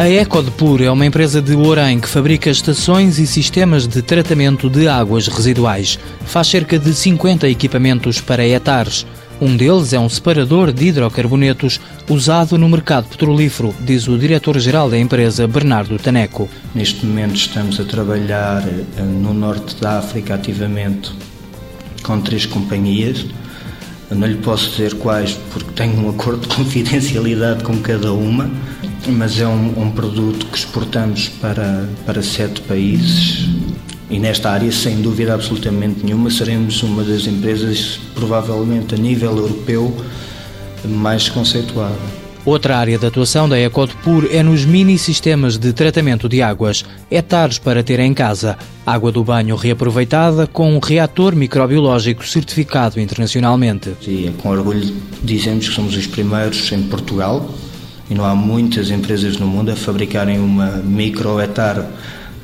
A Ecodepur é uma empresa de Orem que fabrica estações e sistemas de tratamento de águas residuais. Faz cerca de 50 equipamentos para hectares. Um deles é um separador de hidrocarbonetos usado no mercado petrolífero, diz o diretor-geral da empresa, Bernardo Taneco. Neste momento estamos a trabalhar eh, no norte da África ativamente com três companhias. Eu não lhe posso dizer quais porque tenho um acordo de confidencialidade com cada uma mas é um, um, produto que exportamos para, para sete países e nesta área, sem dúvida absolutamente nenhuma, seremos uma das empresas, provavelmente a nível europeu, mais conceituada. Outra área de atuação da Ecodepur é nos mini-sistemas de tratamento de águas, hectares para ter em casa. Água do banho reaproveitada com um reator microbiológico certificado internacionalmente. É com orgulho dizemos que somos os primeiros em Portugal e não há muitas empresas no mundo a fabricarem uma microetar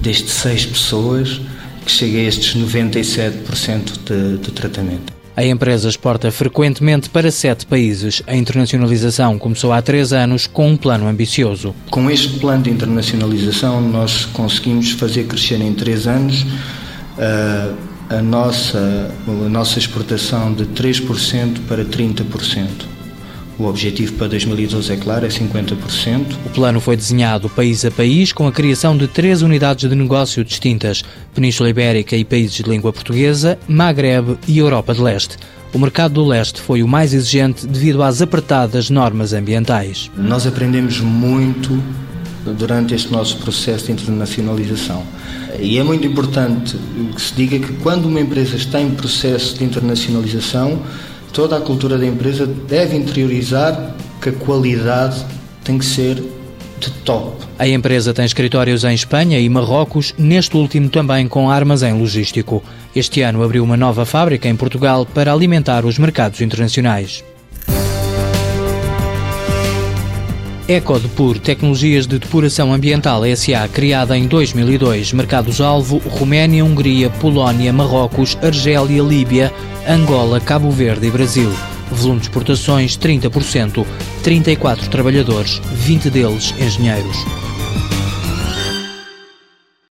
desde seis pessoas que chega a estes 97% de, de tratamento. A empresa exporta frequentemente para sete países. A internacionalização começou há três anos com um plano ambicioso. Com este plano de internacionalização, nós conseguimos fazer crescer em três anos uh, a, nossa, a nossa exportação de 3% para 30%. O objetivo para 2012 é claro, é 50%. O plano foi desenhado país a país com a criação de três unidades de negócio distintas: Península Ibérica e países de língua portuguesa, Maghreb e Europa de Leste. O mercado do leste foi o mais exigente devido às apertadas normas ambientais. Nós aprendemos muito durante este nosso processo de internacionalização. E é muito importante que se diga que quando uma empresa está em processo de internacionalização, toda a cultura da empresa deve interiorizar que a qualidade tem que ser de top. A empresa tem escritórios em Espanha e Marrocos, neste último também com armazém logístico. Este ano abriu uma nova fábrica em Portugal para alimentar os mercados internacionais. Ecodepur Tecnologias de Depuração Ambiental SA, criada em 2002. Mercados-alvo: Roménia, Hungria, Polónia, Marrocos, Argélia, Líbia, Angola, Cabo Verde e Brasil. Volume de exportações 30%, 34 trabalhadores, 20 deles engenheiros.